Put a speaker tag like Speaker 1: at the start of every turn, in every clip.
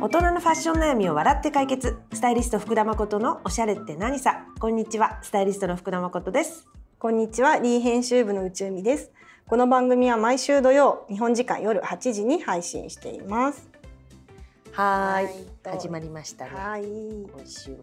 Speaker 1: 大人のファッション悩みを笑って解決。スタイリスト福田誠のおしゃれって何さ。こんにちは。スタイリストの福田誠です。
Speaker 2: こんにちは、リー編集部の内海です。この番組は毎週土曜、日本時間夜8時に配信しています。
Speaker 1: はーい。
Speaker 2: はい。
Speaker 1: 始まりましたね。
Speaker 2: はい。
Speaker 1: 今週も。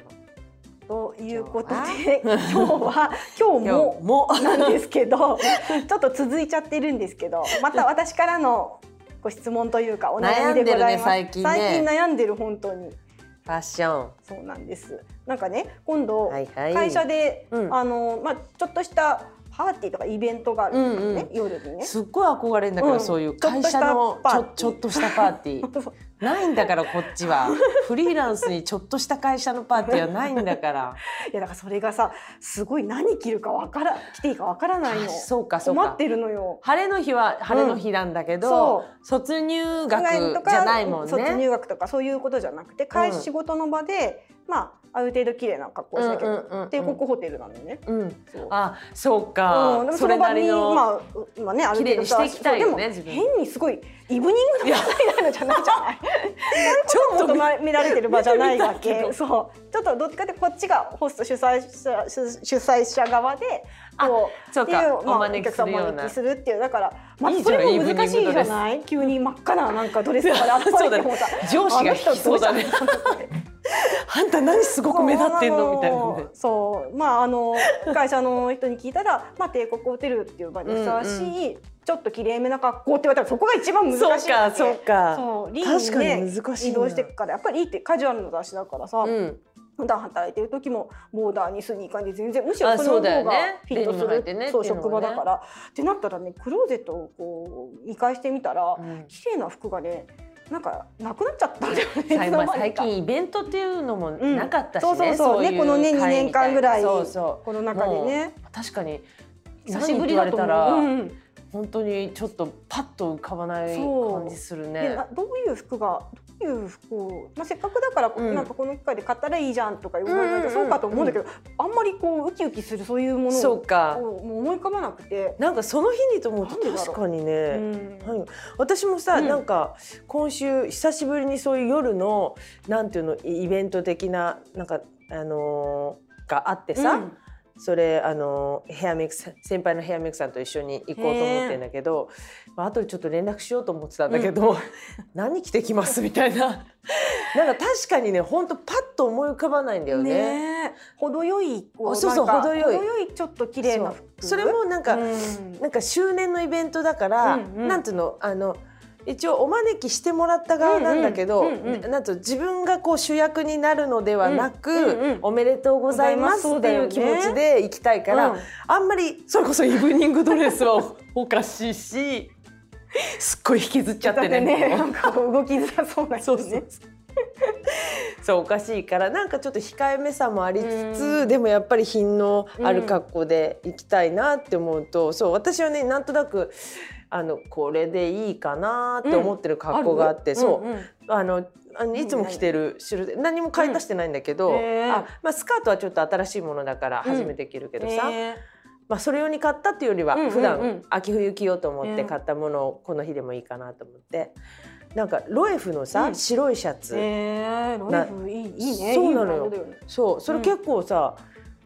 Speaker 2: ということで、今日は？今日
Speaker 1: 今
Speaker 2: も？
Speaker 1: 日も。
Speaker 2: なんですけど、ちょっと続いちゃってるんですけど、また私からのご質問というかお悩みでございます。
Speaker 1: ね最近ね
Speaker 2: 最近悩んでる本当に。
Speaker 1: ファッション
Speaker 2: そうなんです。なんかね、今度、
Speaker 1: はいはい
Speaker 2: 会社で、
Speaker 1: うん
Speaker 2: あのまあちょっとしたパーティーとかイベントがあるんですよね、
Speaker 1: うん
Speaker 2: 夜にね。
Speaker 1: すっごい憧れんだから、
Speaker 2: うん。
Speaker 1: そういう会社のちょっとしたパーティー。ないんだからこっちは。フリーランスにちょっとした会社のパーティーはないんだから。
Speaker 2: いやだからそれがさすごい何着るかわから着ていいかわからないの。
Speaker 1: そうかそうか。
Speaker 2: 困ってるのよ。
Speaker 1: 晴れの日は晴れの日なんだけど、
Speaker 2: そ
Speaker 1: 卒入学
Speaker 2: とか
Speaker 1: じゃないもん
Speaker 2: 卒
Speaker 1: ね。
Speaker 2: 入学とかそういうことじゃなくて会
Speaker 1: うん。
Speaker 2: 仕事の場で、まあある程度綺麗な格好をしなきゃ帝国ホテルなのね。
Speaker 1: うん、
Speaker 2: そう。
Speaker 1: あそうか、
Speaker 2: うん、
Speaker 1: そ
Speaker 2: の場に
Speaker 1: なりの、
Speaker 2: まあ今ねある程度
Speaker 1: 綺麗にしていきたいよね
Speaker 2: でも変にすごいイブニングの場になるじゃない？じゃない。
Speaker 1: ちょっと。
Speaker 2: 求められてる場じゃないわ
Speaker 1: 見たけ。
Speaker 2: そう。ちょっとどっちかってこっちがホスト主催者主主催者側でこう
Speaker 1: そうか。
Speaker 2: っていう、まあ、
Speaker 1: お招きするよう
Speaker 2: するっていうだから、まあ、それも難しいじゃない？急に真っ赤ななんかドレスとかであっって思った？
Speaker 1: 上司が引きそうだね
Speaker 2: あ
Speaker 1: んた何すごく目立ってんの？みたいな
Speaker 2: そう。
Speaker 1: ね。
Speaker 2: そう。まああの会社の人に聞いたら、まあ、帝国ホテルっていう場にふさわしい、ちょっときれいめな格好って言われたらそこが一番難しい
Speaker 1: そうかそうか。
Speaker 2: そう。リーン
Speaker 1: 確か
Speaker 2: ね移動してくからやっぱりリーってカジュアルな雑誌だからさ、
Speaker 1: うん、
Speaker 2: 普段働いてる時もボーダーにスニーカーに全然むしろ
Speaker 1: あ
Speaker 2: その方が
Speaker 1: ね
Speaker 2: フィットする
Speaker 1: デニム履いてね。
Speaker 2: そう職場だから。ってなったらねクローゼットをこう見返してみたら、
Speaker 1: うん。
Speaker 2: 綺麗な服がねなんかなくなっちゃったんだよね。
Speaker 1: 最
Speaker 2: いつの間にか
Speaker 1: 最近イベントっていうのも
Speaker 2: うん。
Speaker 1: なかったしね、
Speaker 2: そうそうそう。
Speaker 1: い
Speaker 2: ねこのね2
Speaker 1: 会
Speaker 2: 年間ぐらい
Speaker 1: そうそ
Speaker 2: この中でね。
Speaker 1: う確かに
Speaker 2: 久しぶりだ
Speaker 1: ったら、
Speaker 2: う。ん
Speaker 1: 本当にちょっとパッと浮かばない感じする
Speaker 2: で
Speaker 1: ね
Speaker 2: な。どういう服がいう服を、まあ、せっかくだから、
Speaker 1: うん
Speaker 2: なんかこの機会で買ったらいいじゃんとか言われそうかと思うんだけど、あんまりこうウキウキするそういうものを
Speaker 1: そうか。
Speaker 2: もう思い浮かばなくて。
Speaker 1: なんかその日にと思うと確かにね。
Speaker 2: うん
Speaker 1: はい私もさ、
Speaker 2: うん
Speaker 1: なんか今週久しぶりにそういう夜のなんていうのイベント的ななんかあのーがあってさ、
Speaker 2: うん
Speaker 1: それあのヘアメイク先輩のヘアメイクさんと一緒に行こうと思ってんだけど、まあ後でちょっと連絡しようと思ってたんだけど、何着てきます？みたいな。なんか確かにね本当パッと思い浮かばないんだよね。
Speaker 2: ねえ。程よい
Speaker 1: そうそう
Speaker 2: なんか
Speaker 1: 程よい
Speaker 2: ちょっと綺麗な
Speaker 1: それもなんか、
Speaker 2: うん。
Speaker 1: なんか周年のイベントだから、
Speaker 2: うんうん。
Speaker 1: なんていうの？あの一応お招きしてもらった側なんだけど、
Speaker 2: うんうんうんうん
Speaker 1: なんと自分がこう主役になるのではなく、
Speaker 2: うんうんうん。
Speaker 1: おめでとうございますっていう気持ちで行きたいから、
Speaker 2: うん。
Speaker 1: あんまりそれこそイブニングドレスは おかしいしすっごい引きずっちゃってね。
Speaker 2: だね。なんか動きづらそうな人ね。
Speaker 1: そうそうそうおかしいからなんかちょっと控えめさもありつつ、
Speaker 2: うん。
Speaker 1: でもやっぱり品のある格好で行きたいなって思うと、そう私はねなんとなくあのこれでいいかなって思ってる格好があって、そう、あのあのいつも着てる種類で何も買い足してないんだけど、あまあ、スカートはちょっと新しいものだから初めて着るけどさ、まあ、それ用に買ったっていうよりは普段秋冬着ようと思って
Speaker 2: うん。
Speaker 1: 買ったものをこの日でもいいかなと思ってなんかロエフのさ、
Speaker 2: うん。
Speaker 1: 白いシャツ、
Speaker 2: へえロイフいいいいね
Speaker 1: そうなのよ。
Speaker 2: ね。
Speaker 1: そうそれ結構さ、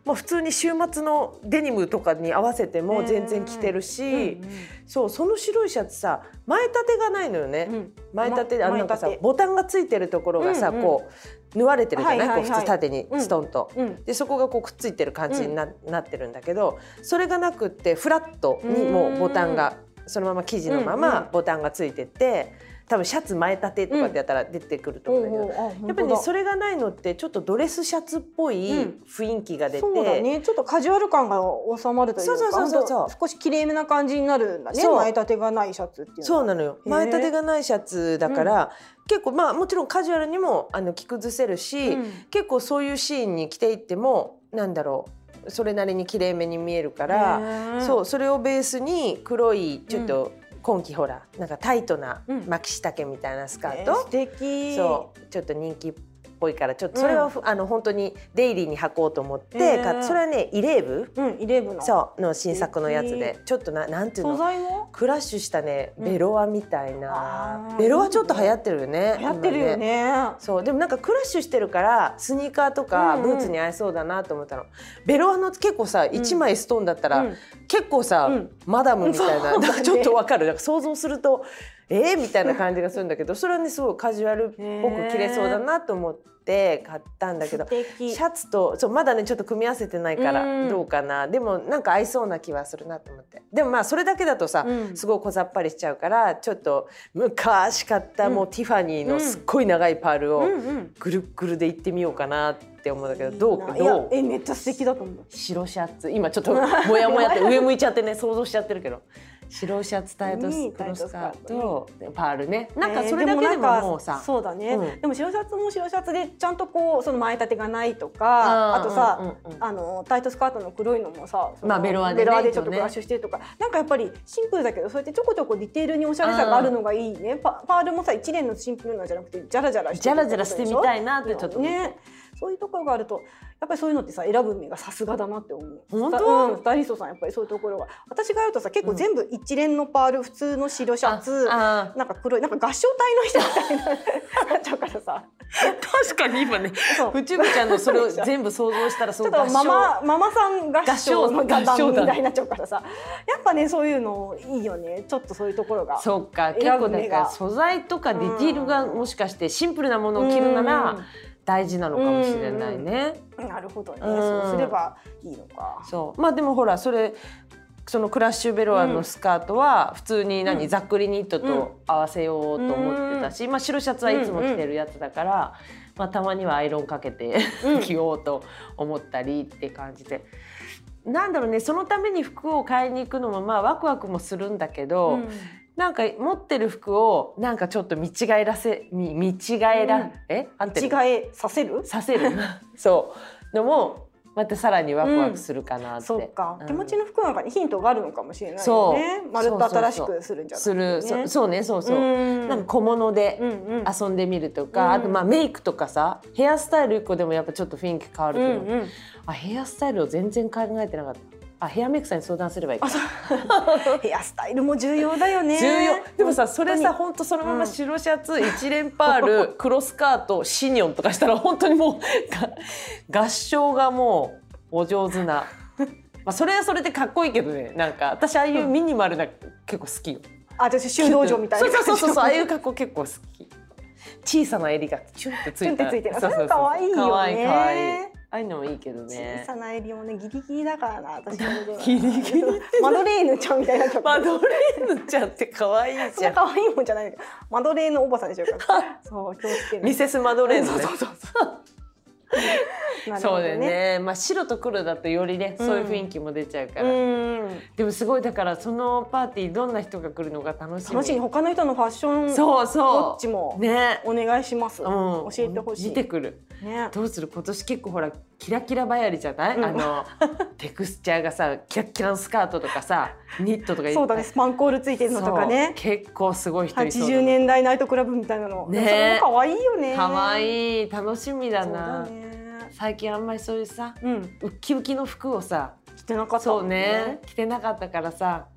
Speaker 1: まあ、普通に週末のデニムとかに合わせても全然着てるし、そうその白いシャツさ前立てがないのよね、
Speaker 2: うん。うん
Speaker 1: 前立てであ
Speaker 2: ま
Speaker 1: なんかさボタンがついてるところがさ、
Speaker 2: うんうん。
Speaker 1: こう縫われてるじゃない,、
Speaker 2: はいはいはい。
Speaker 1: こう普通縦にストンと。
Speaker 2: うん。
Speaker 1: でそこがこうくっついてる感じにな,、なってるんだけどそれがなくってフラットにもうボタンがそのまま生地のま
Speaker 2: うんうん。
Speaker 1: まボタンがついてて多分シャツ前立てとかってやったら出てくると思うんだけど、やっぱりねそれがないのってちょっとドレスシャツっぽい
Speaker 2: うん
Speaker 1: 雰囲気が出て、
Speaker 2: そう。だねちょっとカジュアル感が収まるというか
Speaker 1: そうそうそうそう
Speaker 2: 少しきれいめな感じになるんだね。前立てがないシャツっていう
Speaker 1: そうなのよ。前立てがないシャツだから、結構まあもちろんカジュアルにもあの着崩せるし、
Speaker 2: うん。
Speaker 1: 結構そういうシーンに着ていってもなんだろうそれなりに綺麗めに見えるから、そうそれをベースに黒いちょっと今季ほらなんかタイトな
Speaker 2: うん。
Speaker 1: 巻き下丈みたいなスカー
Speaker 2: え
Speaker 1: ト、
Speaker 2: 素敵。
Speaker 1: そう。ちょっと人気ぽいからちょっとそれはふ、あの本当にデイリーに履こうと思って、
Speaker 2: へー。
Speaker 1: それはねイレーブ？
Speaker 2: うんイレブンの。
Speaker 1: そうの新作のやつで。ちょっとななんていう
Speaker 2: 素
Speaker 1: の？クラッシュしたね
Speaker 2: うん。
Speaker 1: ベロアみたい
Speaker 2: あ
Speaker 1: な、
Speaker 2: ー
Speaker 1: ベロアちょっと流行ってるよね
Speaker 2: 流行ってるよ
Speaker 1: 今
Speaker 2: ね。
Speaker 1: そうでもなんかクラッシュしてるからスニーカーとか
Speaker 2: うんうん。
Speaker 1: ブーツに合いそうだなと思ったの、ベロアの結構さ1枚ストーンだったら、
Speaker 2: うん。
Speaker 1: 結構さ、
Speaker 2: うん。
Speaker 1: マダムみたいな,、
Speaker 2: ね
Speaker 1: なんかちょっとわかる。なんか想像するとえー、みたいな感じがするんだけどそれはねすごいカジュアルっぽく着れそうだなと思って買ったんだけどシャツとそうまだねちょっと組み合わせてないか
Speaker 2: うん。
Speaker 1: らどうかな、でもなんか合いそうな気はするなと思って。でもまあそれだけだとさ、
Speaker 2: うん。
Speaker 1: すごい小ざっぱりしちゃうからちょっと昔買ったもうティファニーのすっごい長いパールをぐるっぐるでいってみようかなって思うんだけどどうどう
Speaker 2: いやえめっちゃ素敵だと思う。
Speaker 1: 白シャツ。今ちょっともやもやって上向いちゃってね想像しちゃってるけど白シャツタイトス黒スカー
Speaker 2: ト
Speaker 1: パールね。なんか
Speaker 2: えー
Speaker 1: それだけでも
Speaker 2: も
Speaker 1: うさ、
Speaker 2: そうだね、
Speaker 1: うん。
Speaker 2: でも白シャツも白シャツでちゃんとこうその前立てがないとかあとさ、あのタイトスカートの黒いのもさ
Speaker 1: まあベロアでね。
Speaker 2: ベロアでちょっと
Speaker 1: 一応ね
Speaker 2: クラッシュしてるとか、なんかやっぱりシンプルだけどそうやってちょこちょこディテールにおしゃれさがあるのがいいね。パパールもさ一連のシンプルなんじゃなくてジャラジャラして
Speaker 1: ジャラジャラしてみたいなってちょっと
Speaker 2: ねそういうところがあるとやっぱりそういうのってさ選ぶ目がさすがだなって思う。
Speaker 1: 本当？
Speaker 2: うん、スタイリストさんやっぱりそういうところが私がやるとさ結構全部一連のパール普通の白シャツ、
Speaker 1: あ
Speaker 2: なんか黒いなんか合唱隊の人みたいにな。っちゃうからさ。
Speaker 1: 確かに今ね
Speaker 2: そう。
Speaker 1: ふちぶちゃんのそれを全部想像したらそ
Speaker 2: ちょっとママママさん合唱の
Speaker 1: 合唱
Speaker 2: みたいになっちゃうからさ。やっぱねそういうのいいよね。ちょっとそういうところが
Speaker 1: そうか結構だから素材とかディティールがもしかしてシンプルなものを着るなら大事なのかもしれないね。
Speaker 2: なるほどね。
Speaker 1: うん
Speaker 2: そうすればいいのか。
Speaker 1: そう。まあでもほらそれそのクラッシュベロアのスカートは普通に何、
Speaker 2: うん。
Speaker 1: ざっくりニットと合わせようと思ってたし、まあ、白シャツはいつも着てるやつだから、まあ、たまにはアイロンかけて
Speaker 2: うん。
Speaker 1: 着ようと思ったりって感じで。なんだろうねそのために服を買いに行くのもまあワクワクもするんだけど、
Speaker 2: うん
Speaker 1: なんか持ってる服をなんかちょっと見違えらせ見見違えら、
Speaker 2: うん。
Speaker 1: え？合ってる？
Speaker 2: 違えさせる？
Speaker 1: させる。そう。のもまたさらにワクワクするかなって、
Speaker 2: そうか、
Speaker 1: うん。
Speaker 2: 手持ちの服なんかにヒントがあるのかもしれないよ
Speaker 1: そう。
Speaker 2: ねまるっと新しくするんじゃなくて、
Speaker 1: する、
Speaker 2: ね、
Speaker 1: そそうねそうそう、
Speaker 2: うん
Speaker 1: なんか小物で
Speaker 2: うんうん。
Speaker 1: 遊んでみるとか、
Speaker 2: うん。
Speaker 1: あとまあメイクとかさヘアスタイル一個でもやっぱちょっと雰囲気変わる
Speaker 2: う。ん
Speaker 1: けど、
Speaker 2: うん。
Speaker 1: あヘアスタイルを全然考えてなかったあヘアメイクさんに相談すればいいか。
Speaker 2: ヘアスタイルも重要だよね。
Speaker 1: 重要。でもさそれさ
Speaker 2: 本
Speaker 1: 本当そのまま白シャツ、一連パール 黒スカートシニョンとかしたら本当にもうが合唱がもうお上手な。まあそれはそれでかっこいいけどね。なんか私ああいうミニマルな結構好きよ。
Speaker 2: あ私修道場みたいな
Speaker 1: そうそうそうそうああいう格好結構好き。小さな襟がチュンってつい
Speaker 2: てる。
Speaker 1: そうそうそう
Speaker 2: 可愛いよね。
Speaker 1: 可愛い可愛いああいうのもいいけど
Speaker 2: 小
Speaker 1: ね。
Speaker 2: さな襟もねギリギリだからな私のことは
Speaker 1: ギリギリ。
Speaker 2: マドレーヌちゃんみたいにな
Speaker 1: マドレーヌちゃんって可愛いじゃ。
Speaker 2: なん可愛いもんじゃない。けどマドレーヌおばさんでしょうか。ら そう気をつけない
Speaker 1: ミセスマドレーヌね。
Speaker 2: そうそうそう
Speaker 1: そうだよね。まあ白と黒だとよりね、そういう雰囲気も出ちゃうか
Speaker 2: う
Speaker 1: ら。
Speaker 2: ん
Speaker 1: でもすごいだからそのパーティーどんな人が来るのが楽しみ。
Speaker 2: 楽しい他の人のファッション
Speaker 1: そう
Speaker 2: ウォ
Speaker 1: そ
Speaker 2: ッチも
Speaker 1: う。ね。
Speaker 2: お願いします、
Speaker 1: うん。
Speaker 2: 教えてほしい
Speaker 1: 見てくる。
Speaker 2: ね
Speaker 1: どうする？今年結構ほらキラキラばやりじゃない？
Speaker 2: うん
Speaker 1: あの テクスチャーがさキラッキラのスカートとかさニットとか
Speaker 2: そうだねスパンコールついてるのとかね
Speaker 1: そう結構すごい人いそうだ
Speaker 2: 80年代ナイトクラブみたいなの、
Speaker 1: ね
Speaker 2: それも可愛いよね
Speaker 1: 可
Speaker 2: い
Speaker 1: 愛い楽しみだ
Speaker 2: そうだ
Speaker 1: な。
Speaker 2: ね
Speaker 1: 最近あんまりそういうさ
Speaker 2: うん。
Speaker 1: ウッキウキの服をさ
Speaker 2: 着てなかった
Speaker 1: そ
Speaker 2: も
Speaker 1: うんね。着てなかったからさ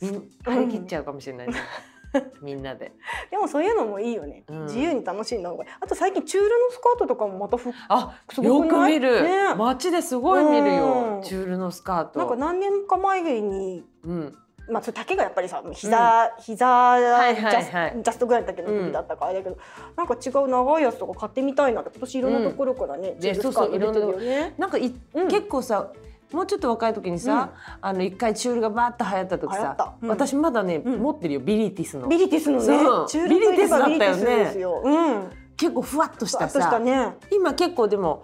Speaker 1: 張り切っちゃうかもしれないね、みんなで。
Speaker 2: でもそういうのもいいよね、
Speaker 1: うん。
Speaker 2: 自由に楽しいい。あと最近チュールのスカートとかもまたふ
Speaker 1: あ
Speaker 2: す
Speaker 1: よ
Speaker 2: ごくない？
Speaker 1: く見る、
Speaker 2: ね。
Speaker 1: 街ですごい見る
Speaker 2: うん。
Speaker 1: よチュールのスカート。
Speaker 2: なんか何年か前に
Speaker 1: うん
Speaker 2: まあ、それ丈がやっぱりさ膝、膝ジ
Speaker 1: いはいはい。
Speaker 2: ャス,、ジャストぐらいの丈の時だったからあれだけど、なんか違う長いやつとか買ってみたいなって今年いろんなところからね、
Speaker 1: ん。
Speaker 2: チュールスカート出てるよね。
Speaker 1: なんかい、
Speaker 2: うん。
Speaker 1: 結構さもうちょっと若い時にさ、あの一回チュールがバーッと流行った時さ
Speaker 2: うん。
Speaker 1: 私まだね、
Speaker 2: うん。
Speaker 1: 持ってるよ。ビリティスの。
Speaker 2: ビリティスのね。チュービリティス
Speaker 1: だったよね。
Speaker 2: うん。
Speaker 1: 結構ふわっとしたさ。
Speaker 2: たね。
Speaker 1: 今結構でも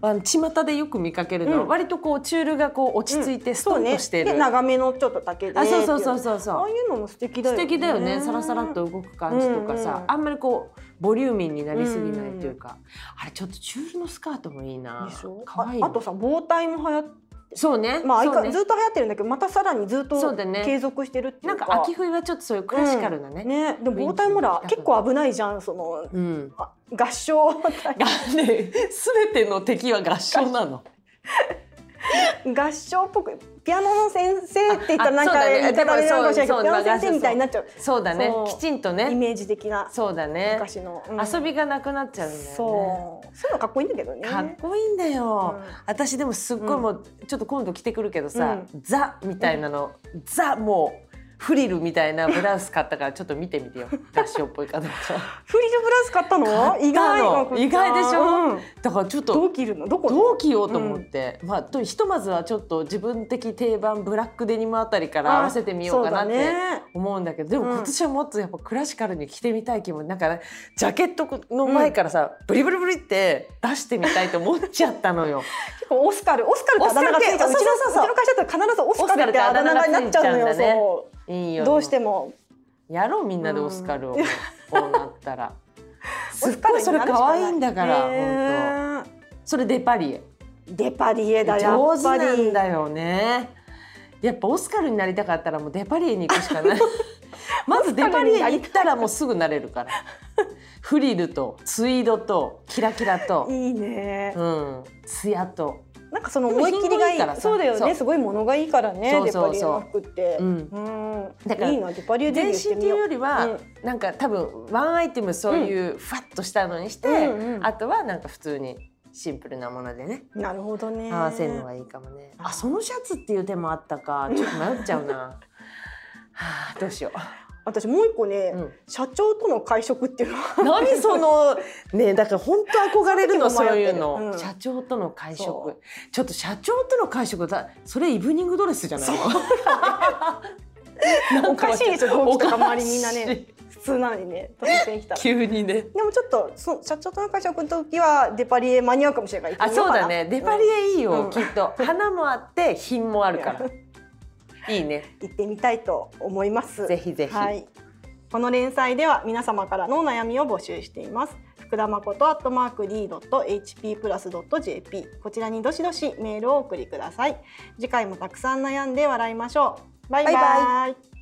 Speaker 1: あの巷でよく見かけるのは、
Speaker 2: うん
Speaker 1: 割とこうチュールがこう落ち着いてスト。ンとしてる、
Speaker 2: で長めのちょっと丈で。
Speaker 1: あそうそうそう
Speaker 2: う。
Speaker 1: そうそう
Speaker 2: ああいうのも素敵だよ
Speaker 1: 素
Speaker 2: ね。
Speaker 1: 敵だよねサラサラっと動く感じとかさ、
Speaker 2: うんうん
Speaker 1: あんまりこうボリューミーになりすぎないというか、あれちょっとチュールのスカートもいいな。可愛い
Speaker 2: ああとさ防体も流行
Speaker 1: そうね。
Speaker 2: まあ、
Speaker 1: ね。
Speaker 2: ずっと流行ってるんだけどまたさらにずっと継続してるっていうんか。
Speaker 1: なか秋冬はちょっとそういうクラシカルなね、
Speaker 2: ね。でも防体もら結構危ないじゃんその
Speaker 1: うん。
Speaker 2: あ合唱。
Speaker 1: がね、すべての敵は合唱なの。
Speaker 2: 合唱っぽくピアノの先生って言ったらなんか言い方あれなのかもしれないけどピアノの先生みたいになっちゃう。
Speaker 1: そうだね。きちんと
Speaker 2: イ
Speaker 1: ね
Speaker 2: メージ的な。
Speaker 1: そうだね。
Speaker 2: 昔の、うん。
Speaker 1: 遊びがなくなっちゃうんだよね。
Speaker 2: そう。そういうのかっこいいんだけどね。
Speaker 1: かっこいいんだよ、
Speaker 2: うん。
Speaker 1: 私でもすっごいもう、ちょっと今度着てくるけどさ、
Speaker 2: う
Speaker 1: ザみたいなの、ザもうフリルみたいなブラウス買ったからちょっと見てみてよ。合唱っぽいかどうか。
Speaker 2: フリルブラウス買ったの？意外
Speaker 1: の意外でしょ？
Speaker 2: うん。
Speaker 1: だからちょっと
Speaker 2: どう着るの？どこ？
Speaker 1: どう着ようと思って、まあとひとまずはちょっと自分的定番ブラックデニムあたりから合わせてみようかなって思うんだけどでも
Speaker 2: うん。
Speaker 1: 今年はもっとやっぱクラシカルに着てみたい気分。なんかねジャケットの前からさ、ブリブリブリって出してみたいと思っちゃったのよ。
Speaker 2: 結構オスカルオスカルってあだ名がついたう。ちの
Speaker 1: オスカル系そうそう
Speaker 2: ちの会社だと必ずオスカルってあだ名がなっちゃうのよ
Speaker 1: いいうよ。
Speaker 2: どうしても。
Speaker 1: やろうみんなでオスカルを、
Speaker 2: うん。
Speaker 1: こうなったら。すっごいそれ可愛いんだから本
Speaker 2: へ
Speaker 1: 当。それデパリエ。
Speaker 2: ーデパリエだや
Speaker 1: 上手なんだよね。やっぱオスカルになりたかったらもうデパリエに行くしかない。まずデパリエに行ったらもうすぐなれるから。フリルとツイードとキラキラと。
Speaker 2: いいね。
Speaker 1: うん。ツヤと
Speaker 2: なんかその思い切りがいい
Speaker 1: からさ。
Speaker 2: そうだよね。すごいものがいいからね。
Speaker 1: そう
Speaker 2: デ
Speaker 1: そうそう。
Speaker 2: パリエの服って。
Speaker 1: うん。
Speaker 2: うん。
Speaker 1: だから
Speaker 2: いいなデパリエデビュ
Speaker 1: 全身っていう
Speaker 2: ーしてみよう。
Speaker 1: よりは、
Speaker 2: うん。
Speaker 1: なんか多分ワンアイテムそういうふわっとしたのにして、あとはなんか普通にシンプルなものでね。
Speaker 2: なるほどね。
Speaker 1: 合わせるのがいいかもね。
Speaker 2: あ。
Speaker 1: あそのシャツっていう手もあったか。ちょっと迷っちゃうな。はあどうしよ
Speaker 2: 私もう一個ね、
Speaker 1: う。うん。
Speaker 2: 社長との会食っていうのは。
Speaker 1: 何その？ねだから本当憧れるのそういうの、
Speaker 2: うん。
Speaker 1: 社長との会
Speaker 2: そ
Speaker 1: 食ちょっと社長との会食だそれイブニングドレスじゃないの？
Speaker 2: おかしいでしょ同期とか周りみんなね。
Speaker 1: い
Speaker 2: 普通なのにね突然来た。ら
Speaker 1: 急にね。
Speaker 2: でもちょっとそ社長との会食の時はデパリエ間に合うかもしれない。
Speaker 1: あそうだね。デパリエいいよ、
Speaker 2: うん。
Speaker 1: きっと。花もあって品もあるからいいね。
Speaker 2: 行ってみたいと思います。
Speaker 1: ぜひぜひ。
Speaker 2: はい、この連載では皆様からのお悩みを募集しています。福田誠アットマークリードット HP プラスドット JP こちらにどしどしメールをお送りください。次回もたくさん悩んで笑いましょう。バイバイ。
Speaker 1: バイバ
Speaker 2: イ